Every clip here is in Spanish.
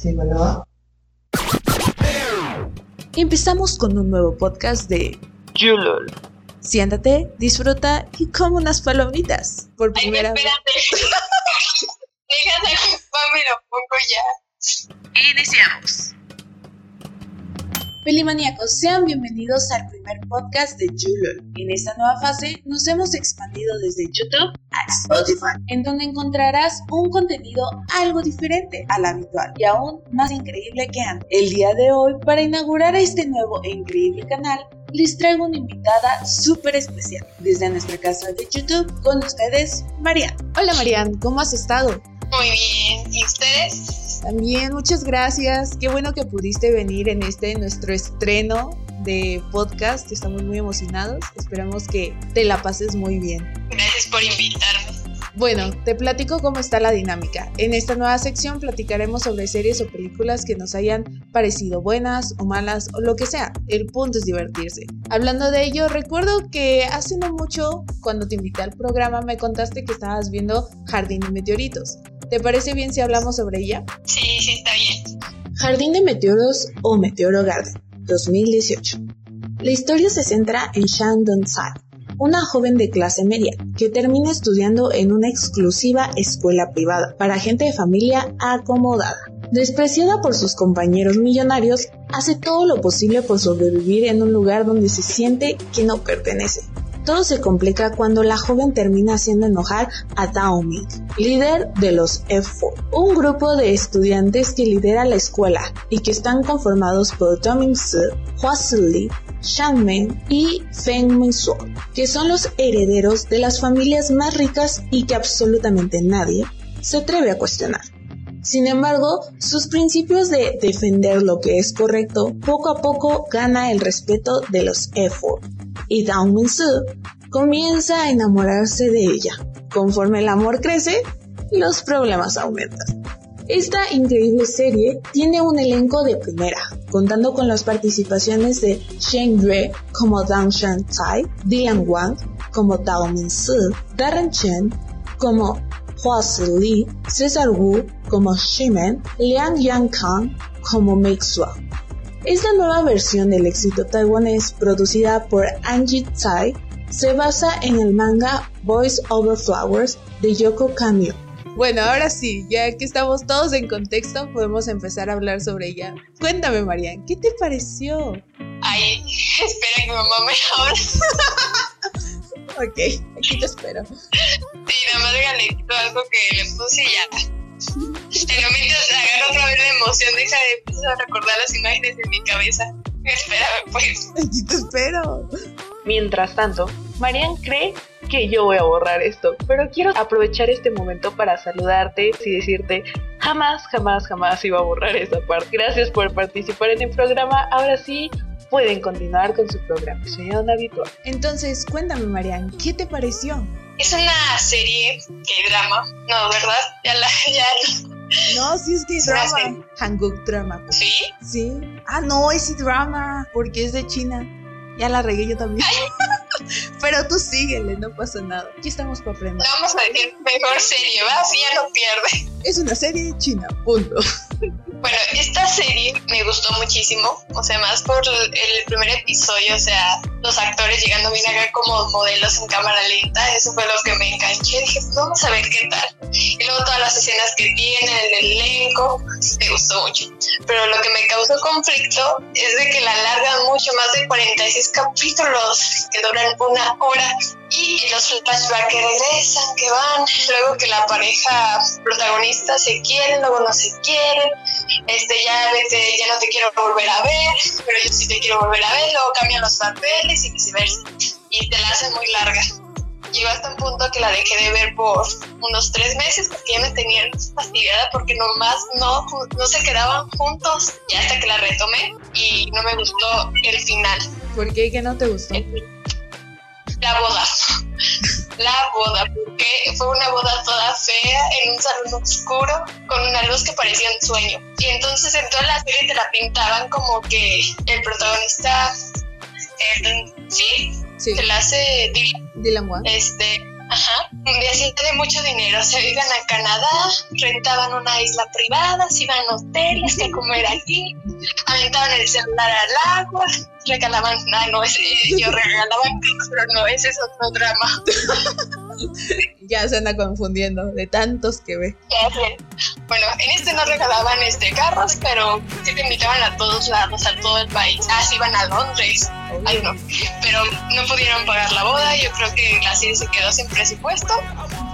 Sí, bueno. Empezamos con un nuevo podcast de Julol. Siéntate, disfruta y come unas palomitas. Por Ay, primera vez. espérate. Déjame ocuparme lo pongo ya. Iniciamos. Pelimaníacos, sean bienvenidos al primer podcast de Julol. En esta nueva fase nos hemos expandido desde YouTube a Spotify, en donde encontrarás un contenido algo diferente al habitual y aún más increíble que antes. El día de hoy, para inaugurar este nuevo e increíble canal, les traigo una invitada súper especial desde nuestra casa de YouTube con ustedes, Marian. Hola Marian, ¿cómo has estado? Muy bien. ¿Y ustedes? También, muchas gracias. Qué bueno que pudiste venir en este nuestro estreno de podcast. Estamos muy emocionados. Esperamos que te la pases muy bien. Gracias por invitarme. Bueno, te platico cómo está la dinámica. En esta nueva sección platicaremos sobre series o películas que nos hayan parecido buenas o malas o lo que sea. El punto es divertirse. Hablando de ello, recuerdo que hace no mucho, cuando te invité al programa, me contaste que estabas viendo Jardín de Meteoritos. ¿Te parece bien si hablamos sobre ella? Sí, sí, está bien. Jardín de Meteoros o Meteoro Garden, 2018. La historia se centra en Shan Dong-sai, una joven de clase media que termina estudiando en una exclusiva escuela privada para gente de familia acomodada. Despreciada por sus compañeros millonarios, hace todo lo posible por sobrevivir en un lugar donde se siente que no pertenece. Todo se complica cuando la joven termina haciendo enojar a Tao Ming, líder de los F4, un grupo de estudiantes que lidera la escuela y que están conformados por Mingsi, Hua Sili, Shang Meng y Feng Mingsuo, que son los herederos de las familias más ricas y que absolutamente nadie se atreve a cuestionar. Sin embargo, sus principios de defender lo que es correcto poco a poco gana el respeto de los F4 y Dao Mingsu comienza a enamorarse de ella. Conforme el amor crece, los problemas aumentan. Esta increíble serie tiene un elenco de primera, contando con las participaciones de Shen Yue como Dang Shan Tai, Dylan Wang como Tao Mingsu, Darren Chen como Hua Li, Cesar Wu como Shimen, Liang Yang como Mei Xua. Esta nueva versión del éxito taiwanés producida por Angie Tsai se basa en el manga Boys Over Flowers de Yoko Kamio. Bueno, ahora sí, ya que estamos todos en contexto, podemos empezar a hablar sobre ella. Cuéntame, Marian, ¿qué te pareció? Ay, espera que mamá me hable. Ok, aquí te espero. Sí, nada más quito algo que le puse y ya. Pero mientras agarro otra vez la emoción, deja de empezar a recordar las imágenes en mi cabeza. Espérame, pues. Aquí te espero. Mientras tanto, Marian cree que yo voy a borrar esto, pero quiero aprovechar este momento para saludarte y decirte jamás, jamás, jamás iba a borrar esta parte. Gracias por participar en el programa. Ahora sí, pueden continuar con su programación habitual. Entonces, cuéntame, Marian, ¿qué te pareció? Es una serie que drama, no, ¿verdad? Ya la, ya. No, sí es que es Una drama. serie. Hanguk drama. ¿Sí? Sí. Ah, no, es drama, porque es de China. Ya la regué yo también. Pero tú síguele, no pasa nada. Aquí estamos para aprender. Vamos a decir mejor serie, ¿va? Así ya no pierde. Es una serie china, punto. Bueno, esta serie me gustó muchísimo, o sea, más por el primer episodio, o sea, los actores llegando bien acá como modelos en cámara lenta, eso fue lo que me enganché, dije, vamos a ver qué tal. Y luego todas las escenas que tiene, el elenco, me gustó mucho. Pero lo que me causó conflicto es de que la alargan mucho, más de 46 capítulos que duran una hora y los flashbacks que regresan, que van, luego que la pareja protagonista se quieren, luego no se quieren, este ya vete, ya no te quiero volver a ver, pero yo sí te quiero volver a ver, luego cambian los papeles y viceversa, y te la hacen muy larga. Llegó hasta un punto que la dejé de ver por unos tres meses porque ya me tenían fastidiada porque nomás no, no se quedaban juntos y hasta que la retomé y no me gustó el final. ¿Por qué? ¿Qué no te gustó? La boda. La boda, porque fue una boda toda fea en un salón oscuro con una luz que parecía un sueño. Y entonces en toda la serie te la pintaban como que el protagonista, el, sí, Sí, se la hace Dylan, este, Ajá, y así de mucho dinero. Se iban a Canadá, rentaban una isla privada, se iban a hoteles, que comer aquí, aventaban el celular al agua, regalaban, ah, no, ese, yo regalaban pero no, ese es otro drama. ya se anda confundiendo de tantos que ve. Bueno, en este no regalaban este carros, pero sí te invitaban a todos lados, a todo el país. Ah, sí iban a Londres. Ay, no. Pero no pudieron pagar la boda. Yo creo que la serie se quedó sin presupuesto.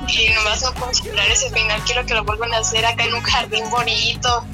Y nomás no puedo esperar ese final. Quiero que lo vuelvan a hacer acá en un jardín bonito,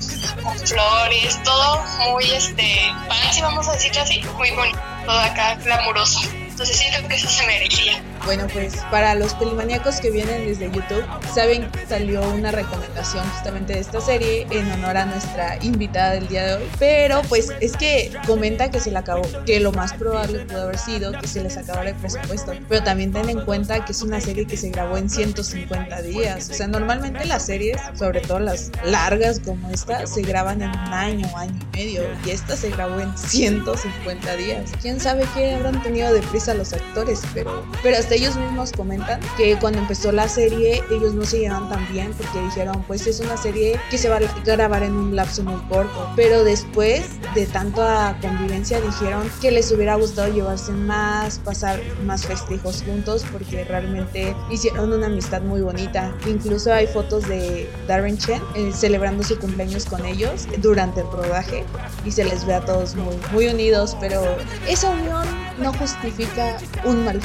con flores, todo muy este fancy, vamos a decirlo así, muy bonito, todo acá glamuroso. Entonces siento que eso se merecía. Bueno, pues para los pelimaníacos que vienen desde YouTube, saben que salió una recomendación justamente de esta serie en honor a nuestra invitada del día de hoy. Pero pues es que comenta que se le acabó, que lo más probable pudo haber sido que se les acabara el presupuesto. Pero también ten en cuenta que es una serie que se grabó en 150 días. O sea, normalmente las series, sobre todo las largas como esta, se graban en un año, año y medio. Y esta se grabó en 150 días. ¿Quién sabe qué habrán tenido de prisa los actores? Pero, pero hasta ellos mismos comentan que cuando empezó la serie ellos no se llevan tan bien porque dijeron pues es una serie que se va a grabar en un lapso muy corto pero después de tanta convivencia dijeron que les hubiera gustado llevarse más pasar más festejos juntos porque realmente hicieron una amistad muy bonita incluso hay fotos de Darren Chen eh, celebrando su cumpleaños con ellos durante el rodaje y se les ve a todos muy, muy unidos pero esa unión no justifica un mal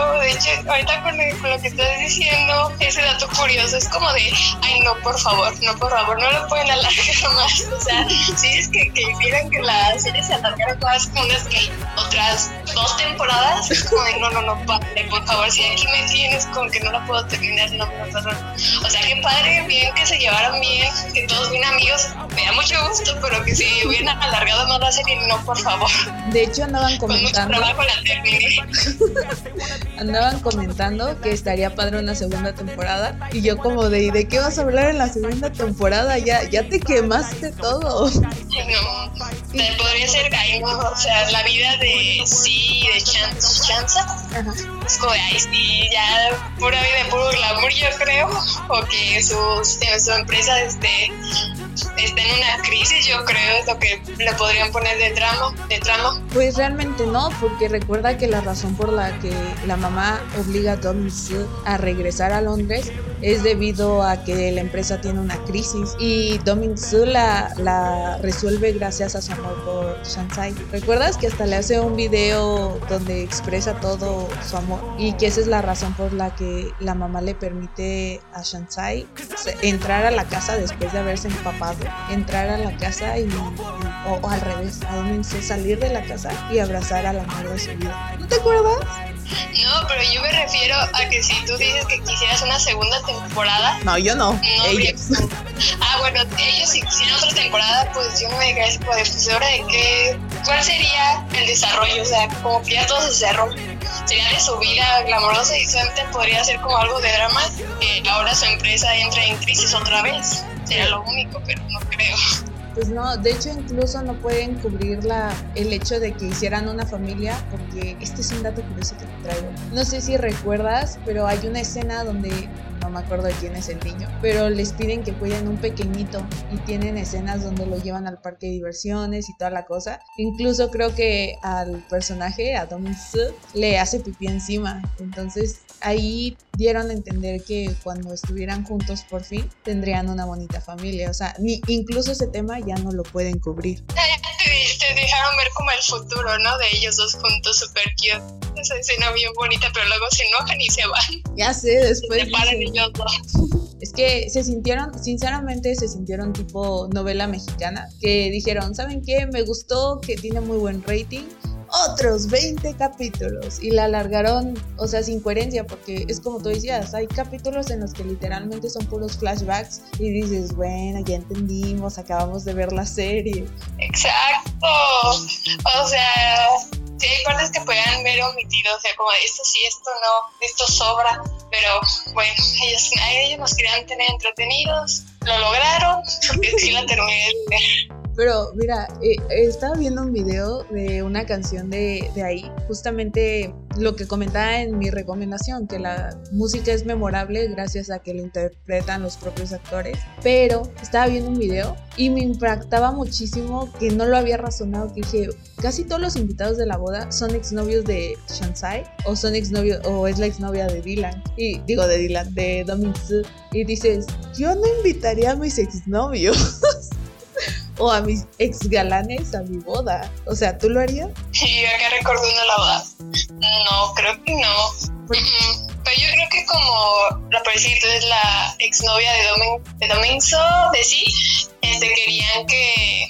De hecho, ahorita con, lo que estás diciendo, ese dato curioso es como de, ay, no, por favor, no, por favor, no lo pueden alargar más. O sea, si es que, que que la serie se alargara más como unas que otras dos temporadas, es como de, no, no, no, padre, por favor, si aquí me tienes con que no la puedo terminar, no, no, no, O sea, qué padre, bien que se llevaran bien, que todos bien amigos, me da mucho gusto, pero que si hubieran alargado más la serie, no, por favor. De hecho, andaban comentando. Con mucho trabajo la terminé. andaban comentando que estaría padre una segunda temporada y yo como de ¿de qué vas a hablar en la segunda temporada? Ya, ya te quemaste todo. No, podría ser ahí, o sea, la vida de sí, de Chanza, Chanza. Es como de ahí sí, ya pura vida, puro glamour yo creo, o que su, su empresa este está en una crisis, yo creo, es lo que le podrían poner de tramo, de tramo. Pues realmente no, porque recuerda que la razón por la que la mamá obliga a Dominic a regresar a Londres es debido a que la empresa tiene una crisis y Dominic la, la resuelve gracias a su amor por Shansai. ¿Recuerdas que hasta le hace un video donde expresa todo su amor y que esa es la razón por la que la mamá le permite a Shansai entrar a la casa después de haberse empapado, entrar a la casa y, o, al revés, a salir de la casa y abrazar a la madre de su vida. ¿No te acuerdas? No, pero yo me refiero a que si tú dices que quisieras una segunda temporada. No, yo no. ellos. Ah, bueno, ellos si quisieran otra temporada, pues yo me diría pues, pues ahora de qué. ¿Cuál sería el desarrollo? O sea, como que ya todo se cerró. Sería de su vida glamorosa y suerte podría ser como algo de drama. Que ahora su empresa entra en crisis otra vez. Sería lo único, pero no creo. Pues no, de hecho incluso no pueden cubrir la, el hecho de que hicieran una familia porque este es un dato curioso que te traigo. No sé si recuerdas, pero hay una escena donde no me acuerdo de quién es el niño, pero les piden que cuiden un pequeñito y tienen escenas donde lo llevan al parque de diversiones y toda la cosa. Incluso creo que al personaje, a Dong le hace pipí encima. Entonces ahí dieron a entender que cuando estuvieran juntos por fin tendrían una bonita familia. O sea, ni, incluso ese tema ya no lo pueden cubrir. Te, dejaron ver como el futuro, ¿no? De ellos dos juntos, super cute. Esa escena bien bonita, pero luego se enojan y se van. Ya sé, después. Se paran Es que se sintieron, sinceramente, se sintieron tipo novela mexicana, que dijeron, ¿saben qué? Me gustó, que tiene muy buen rating otros 20 capítulos y la alargaron, o sea, sin coherencia, porque es como tú decías, hay capítulos en los que literalmente son puros flashbacks y dices, bueno, ya entendimos, acabamos de ver la serie. Exacto, o sea, sí hay partes que podían ver omitido, o sea, como esto sí, esto no, esto sobra, pero bueno, ellos, ellos nos querían tener entretenidos, lo lograron, porque sí la terminé de Pero mira, eh, estaba viendo un video de una canción de, de, ahí, justamente lo que comentaba en mi recomendación, que la música es memorable gracias a que la interpretan los propios actores. Pero estaba viendo un video y me impactaba muchísimo que no lo había razonado, que dije, casi todos los invitados de la boda son exnovios de Shansai o son exnovios o es la exnovia de Dylan. Y digo de Dylan, de Domin-soo. Y dices, yo no invitaría a mis exnovios. o a mis ex galanes a mi boda. O sea, ¿tú lo harías? Sí, acá recordando la boda. No, creo que no. Pero yo creo que como la parecida es la exnovia de, Domin, de Dominzo, de sí, este, querían que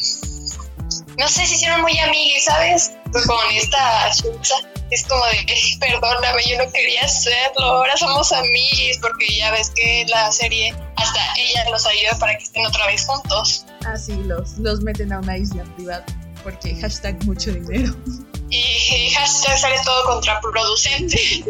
no sé, se hicieron muy amigas, ¿sabes? Con esta chucha. Es como de, perdóname, yo no quería hacerlo, ahora somos amigos, porque ya ves que la serie, hasta ella los ayuda para que estén otra vez juntos. Ah, sí, los, los meten a una isla privada, porque hashtag mucho dinero. Y hashtag sale todo contraproducente.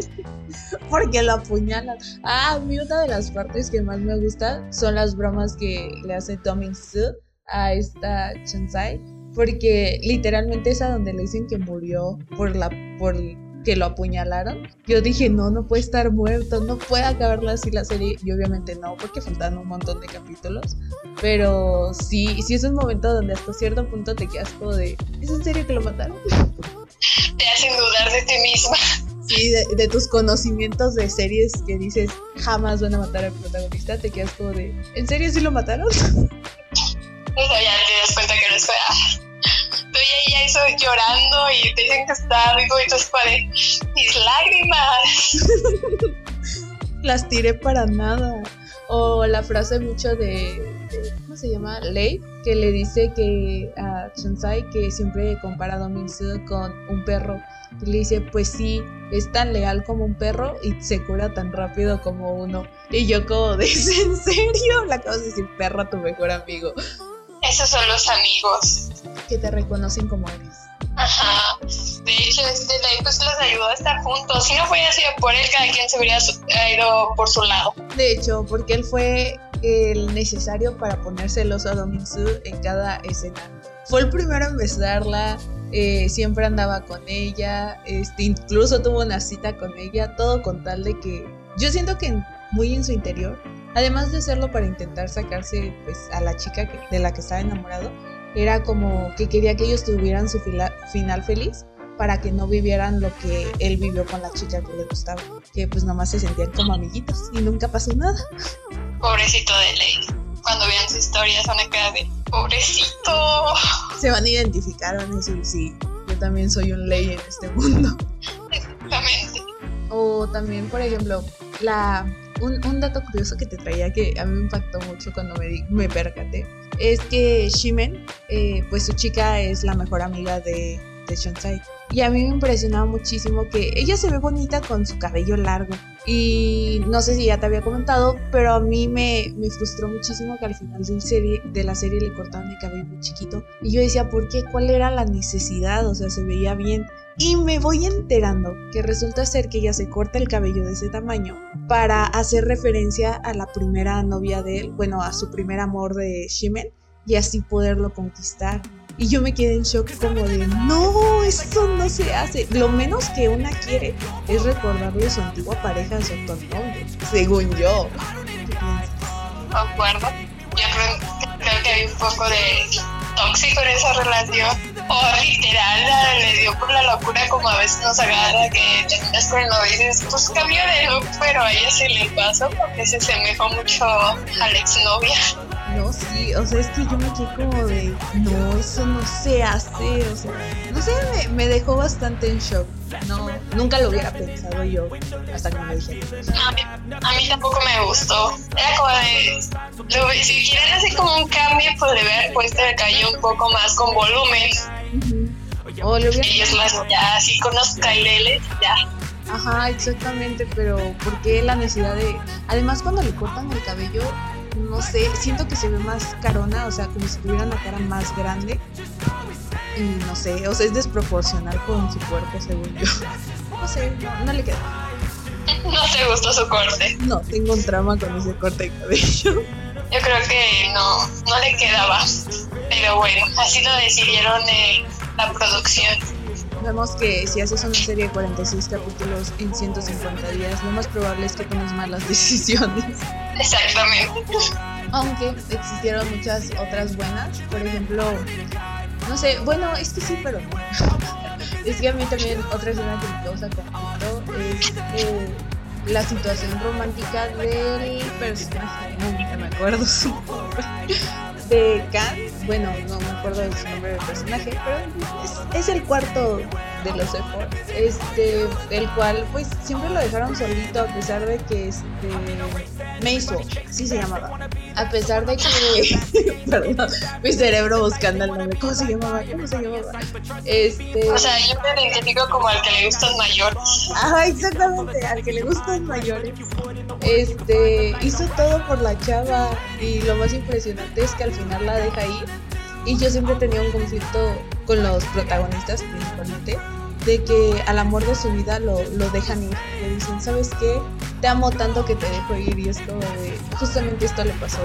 porque lo apuñalan. Ah, a mí una de las partes que más me gusta son las bromas que le hace Tommy Su a esta Chansai porque literalmente es a donde le dicen que murió por la por que lo apuñalaron. Yo dije, no, no puede estar muerto, no puede acabarla así la serie. Y obviamente no, porque faltan un montón de capítulos. Pero sí, sí es un momento donde hasta cierto punto te quedas como de, ¿es en serio que lo mataron? Te hacen dudar de ti misma. Sí, de, de tus conocimientos de series que dices jamás van a matar al protagonista, te quedas como de, ¿en serio sí lo mataron? ya Hizo llorando y te dicen que está rico y tú de mis lágrimas. Las tiré para nada. O la frase mucho de, ¿cómo se llama? Lei, que le dice que a Chansai que siempre compara a con un perro. Y le dice, pues sí, es tan leal como un perro y se cura tan rápido como uno. Y yo como, ¿es en serio? Le acabas de decir perro tu mejor amigo. Esos son los amigos. Que te reconocen como eres. Ajá. De hecho, este ahí pues los ayudó a estar juntos. Si no hubiera sido por él, cada quien se hubiera ido por su lado. De hecho, porque él fue el necesario para ponérselos a Dominsu en cada escena. Fue el primero en besarla, eh, siempre andaba con ella, este, incluso tuvo una cita con ella, todo con tal de que yo siento que muy en su interior Además de hacerlo para intentar sacarse pues, a la chica de la que estaba enamorado, era como que quería que ellos tuvieran su final feliz para que no vivieran lo que él vivió con la chica que le gustaba, que pues nomás se sentían como amiguitos y nunca pasó nada. Pobrecito de Ley. Cuando vean su historia van a quedar de pobrecito. Se van a identificar, van a decir, sí, yo también soy un Ley en este mundo. Exactamente. O también, por ejemplo, la un, dato curioso que te traía que a mí me impactó mucho cuando me, me percaté es que Shimen, eh, pues su chica es la mejor amiga de, de Shonsai. Y a mí me impresionaba muchísimo que ella se ve bonita con su cabello largo. Y no sé si ya te había comentado, pero a mí me, me frustró muchísimo que al final de, serie, de la serie le cortaban el cabello muy chiquito. Y yo decía, ¿por qué? ¿Cuál era la necesidad? O sea, se veía bien. Y me voy enterando que resulta ser que ella se corta el cabello de ese tamaño para hacer referencia a la primera novia de él, bueno, a su primer amor de Shimen, y así poderlo conquistar. Y yo me quedé en shock como de, no, eso no se hace. Lo menos que una quiere es recordarle a su antigua pareja de su actual novio, según yo. ¿Qué acuerdo. Yo creo, creo que hay un poco de tóxico en esa relación. O literal, le dio por la locura como a veces nos agarra que terminas con dices, pues cambio de look, pero a ella se le pasó porque se asemejó mucho a la exnovia. No, sí, o sea, es que yo me quedé como de, no, eso no se hace, o sea, no sé, me dejó bastante en shock. No, nunca lo hubiera pensado yo hasta que me dijeron. A mí, a mí tampoco me gustó. Era como de, si quieren hacer como un cambio, pues le hubiera puesto el cabello un poco más con volumen. O le hubiera... Ellos más ya así con los caireles, ya. Ajá, exactamente, pero ¿por qué la necesidad de...? Además, cuando le cortan el cabello, no sé, siento que se ve más carona, o sea, como si tuviera la cara más grande. Y no sé, o sea, es desproporcional con su cuerpo, según yo. No sé, no, le queda. No te gustó su corte. No, tengo un trauma con ese corte de cabello. Yo creo que no, no le quedaba. Pero bueno, así lo decidieron en la producción. Vemos que si haces una serie de 46 capítulos en 150 días, lo más probable es que tomes malas decisiones. Exactamente. Aunque existieron muchas otras buenas, por ejemplo, no sé, bueno, es que sí, pero es que a mí también otra escena que me causa conflicto es eh, la situación romántica del personaje, no me acuerdo su nombre, de Khan, bueno, no me acuerdo de su nombre del personaje, pero es, es el cuarto de los efforts, este, el cual pues siempre lo dejaron solito a pesar de que este Maiswo, así se llamaba, a pesar de que, perdón, mi cerebro buscando el nombre, ¿cómo se llamaba? ¿Cómo se llamaba? Este, O sea, yo me identifico como al que le gustan mayores. Ajá, exactamente, al que le gustan mayores. Este, hizo todo por la chava y lo más impresionante es que al final la deja ir. Y yo siempre tenía un conflicto con los protagonistas principalmente, de que al amor de su vida lo, lo dejan ir. Le dicen, ¿sabes qué? Te amo tanto que te dejo ir y es como de, justamente esto le pasó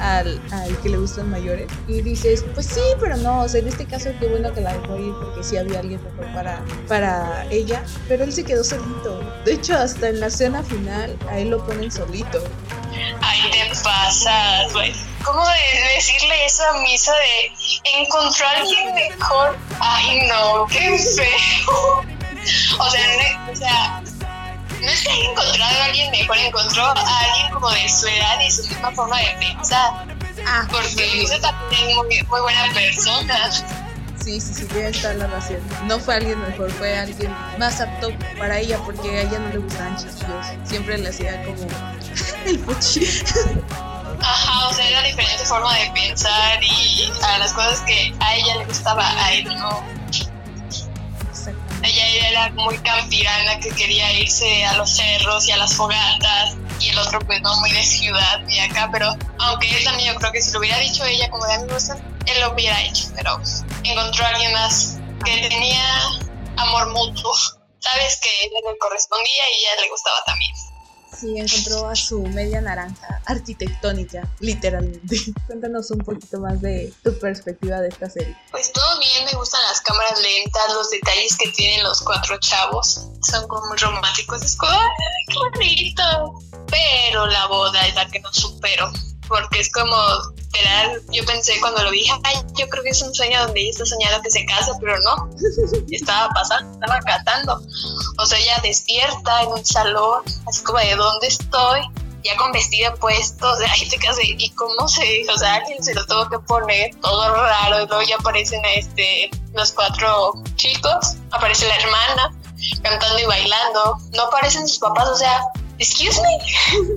al, al que le gustan mayores. Y dices, pues sí, pero no, o sea, en este caso qué bueno que la dejó ir porque sí había alguien mejor para, para ella, pero él se quedó solito. De hecho, hasta en la escena final a él lo ponen solito. Ay, te pasas, güey. ¿Cómo de decirle eso a Misa de encontró a alguien mejor? Ay, no, qué feo. O sea, no, o sea, no es que haya encontrado a alguien mejor, encontró a alguien como de su edad y su misma forma de pensar. Ah, Porque Misa también es muy, muy buena persona. Sí, sí, sí, tiene toda la razón. No fue alguien mejor, fue alguien más apto para ella porque a ella no le gustaban chiquillos. Siempre le hacía como el puchi. Ajá, o sea, era diferente forma de pensar y a las cosas que a ella le gustaba, a él no. Ella era muy campirana que quería irse a los cerros y a las fogatas y el otro pues no muy de ciudad ni acá, pero aunque él también yo creo que si lo hubiera dicho ella como de amigos, él lo hubiera hecho, pero encontró a alguien más que tenía amor mutuo. Sabes que él le correspondía y a ella le gustaba también. Sí, encontró a su media naranja arquitectónica, literalmente. Cuéntanos un poquito más de tu perspectiva de esta serie. Pues todo bien, me gustan las cámaras lentas, los detalles que tienen los cuatro chavos. Son como muy románticos. Es como, ¡ay, qué bonito! Pero la boda es la que no supero. Porque es como, yo pensé cuando lo vi, ay, yo creo que es un sueño donde ella está soñando que se casa, pero no. Estaba pasando, estaba catando. O sea, ella despierta en un salón, así como de dónde estoy, ya con vestido puesto, o sea, ahí te casé, y cómo se, o sea, alguien se lo tuvo que poner, todo raro, y luego ya aparecen este, los cuatro chicos, aparece la hermana, cantando y bailando, no aparecen sus papás, o sea, excuse me,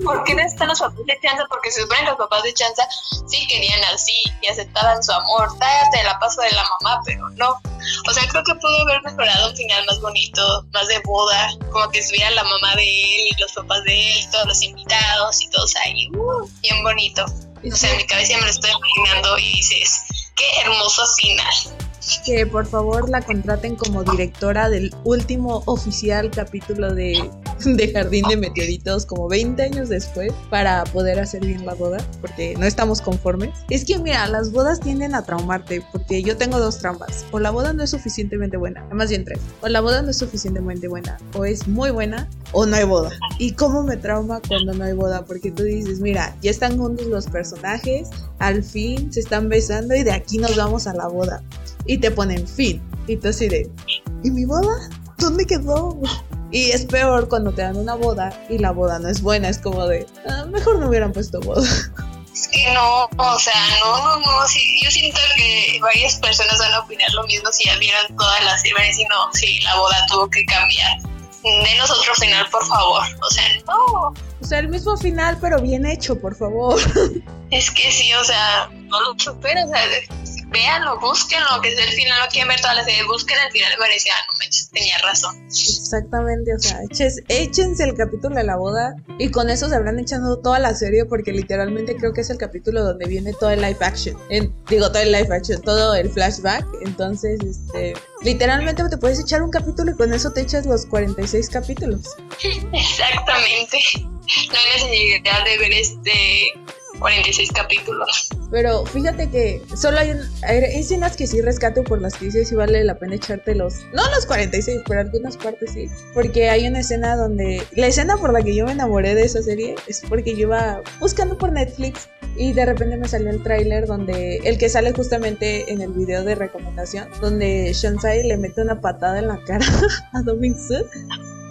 ¿por qué no están los papás de Chanza? Porque se supone que los papás de Chanza sí querían así y aceptaban su amor, te la paso de la mamá, pero no. O sea, creo que pudo haber mejorado un final más bonito, más de boda, como que estuviera la mamá de él y los papás de él, todos los invitados y todos ahí, uh, bien bonito. O sea, en mi cabeza me lo estoy imaginando y dices, qué hermoso final. Que por favor la contraten como directora del último oficial capítulo de, de Jardín de Meteoritos, como 20 años después, para poder hacer bien la boda, porque no estamos conformes. Es que mira, las bodas tienden a traumarte, porque yo tengo dos traumas. O la boda no es suficientemente buena, más bien tres. O la boda no es suficientemente buena, o es muy buena, o no hay boda. ¿Y cómo me trauma cuando no hay boda? Porque tú dices, mira, ya están juntos los personajes, al fin se están besando y de aquí nos vamos a la boda. Y te ponen fin. Y tú así de, ¿y mi boda? ¿Dónde quedó? Y es peor cuando te dan una boda y la boda no es buena. Es como de, "Ah, mejor no hubieran puesto boda. Es que no, o sea, no, no, no, sí, yo siento que varias personas van a opinar lo mismo si ya vieron todas las series y no, sí, la boda tuvo que cambiar. Denos otro final, por favor. O sea, no, O sea, el mismo final, pero bien hecho, por favor. es que sí, o sea, no lo supero, o sea, véanlo, búsquenlo, que es el final, no quieren ver toda la serie, busquen el final me decía, ah, no manches, tenía razón. Exactamente, o sea, eches- échense el capítulo de la boda y con eso se habrán echado toda la serie porque literalmente creo que es el capítulo donde viene todo el live action. En- digo, todo el live action, todo el flashback. Entonces, este, literalmente te puedes echar un capítulo y con eso te echas los 46 capítulos. Exactamente. No hay necesidad de ver este 46 capítulos. Pero fíjate que solo hay, escenas que sí rescato por las que dices si vale la pena echarte los. No los 46, pero algunas partes sí. Porque hay una escena donde. La escena por la que yo me enamoré de esa serie es porque yo iba buscando por Netflix y de repente me salió el tráiler donde. El que sale justamente en el video de recomendación, donde Shansai le mete una patada en la cara a Dominic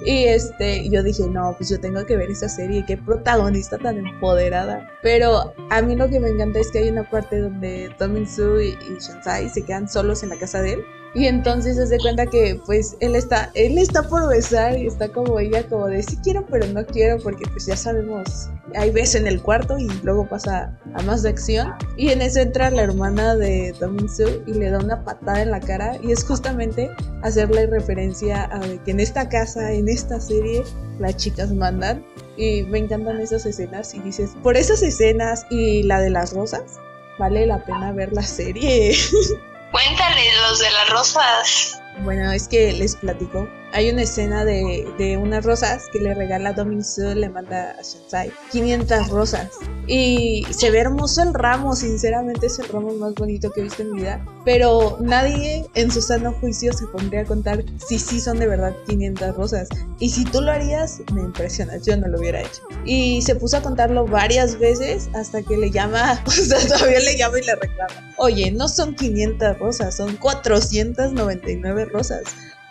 y este, yo dije, no, pues yo tengo que ver esa serie, qué protagonista tan empoderada. Pero a mí lo que me encanta es que hay una parte donde Tommy y, y Shansai se quedan solos en la casa de él y entonces se da cuenta que pues él está, él está por besar y está como ella como de sí quiero pero no quiero porque pues ya sabemos, hay beso en el cuarto y luego pasa a más de acción. Y en eso entra la hermana de Min Soo y le da una patada en la cara y es justamente hacerle referencia a que en esta casa, en esta serie, las chicas mandan. Y me encantan esas escenas y dices, por esas escenas y la de las rosas, vale la pena ver la serie. Cuéntale los de las rosas. Bueno, es que les platico hay una escena de, unas rosas que le regala Domin le manda a Shansai 500 rosas. Y se ve hermoso el ramo, sinceramente es el ramo más bonito que he visto en mi vida. Pero nadie en su sano juicio se pondría a contar si sí son de verdad 500 rosas. Y si tú lo harías, me impresionas, yo no lo hubiera hecho. Y se puso a contarlo varias veces hasta que le llama, o sea, todavía le llama y le reclama. Oye, no son 500 rosas, son 499 rosas.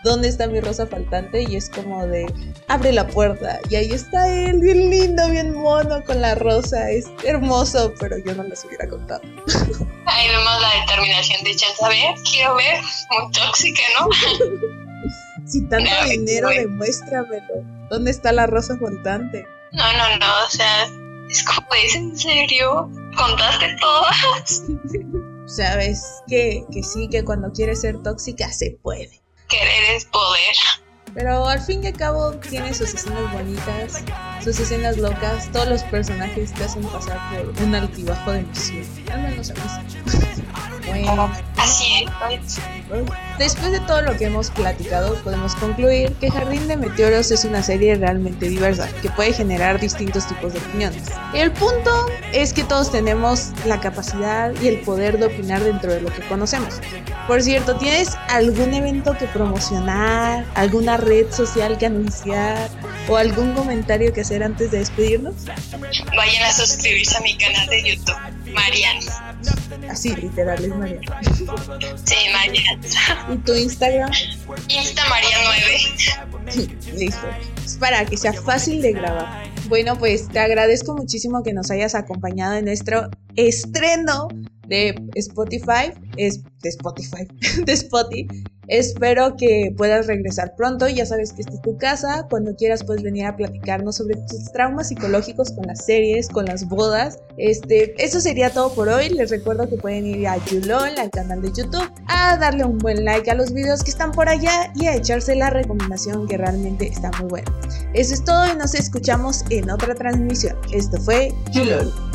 ¿Dónde está mi rosa faltante? Y es como de, abre la puerta. Y ahí está él, bien lindo, bien mono con la rosa. Es hermoso, pero yo no les hubiera contado. Ahí vemos la determinación de Chan. A ver, quiero ver, muy tóxica, ¿no? si tanto dinero, demuéstramelo. ¿Dónde está la rosa faltante? No, no, no, o sea, es como, ¿es en serio? ¿Contaste todas? Sabes que, que sí, que cuando quieres ser tóxica se puede querer es poder. Pero al fin y al cabo tiene sus escenas bonitas, sus escenas locas, todos los personajes te hacen pasar por un altibajo de emoción. Al menos a mí. bueno. Así es. Después de todo lo que hemos platicado, podemos concluir que Jardín de Meteoros es una serie realmente diversa, que puede generar distintos tipos de opiniones. El punto es que todos tenemos la capacidad y el poder de opinar dentro de lo que conocemos. Por cierto, ¿tienes algún evento que promocionar, alguna red social que anunciar o algún comentario que hacer antes de despedirnos? Vayan a suscribirse a mi canal de YouTube, Mariana. Así, literal, es Mariana. Sí, Mariana. ¿Y tu Instagram? Insta María 9. Listo. Es para que sea fácil de grabar. Bueno, pues te agradezco muchísimo que nos hayas acompañado en nuestro estreno de Spotify, es de Spotify, de Spotify. Espero que puedas regresar pronto. Ya sabes que esta es tu casa. Cuando quieras puedes venir a platicarnos sobre tus traumas psicológicos con las series, con las bodas. Este, eso sería todo por hoy. Les recuerdo que pueden ir a Yulol, al canal de YouTube, a darle un buen like a los videos que están por allá y a echarse la recomendación que realmente está muy buena. Eso es todo y nos escuchamos en otra transmisión. Esto fue Yulol.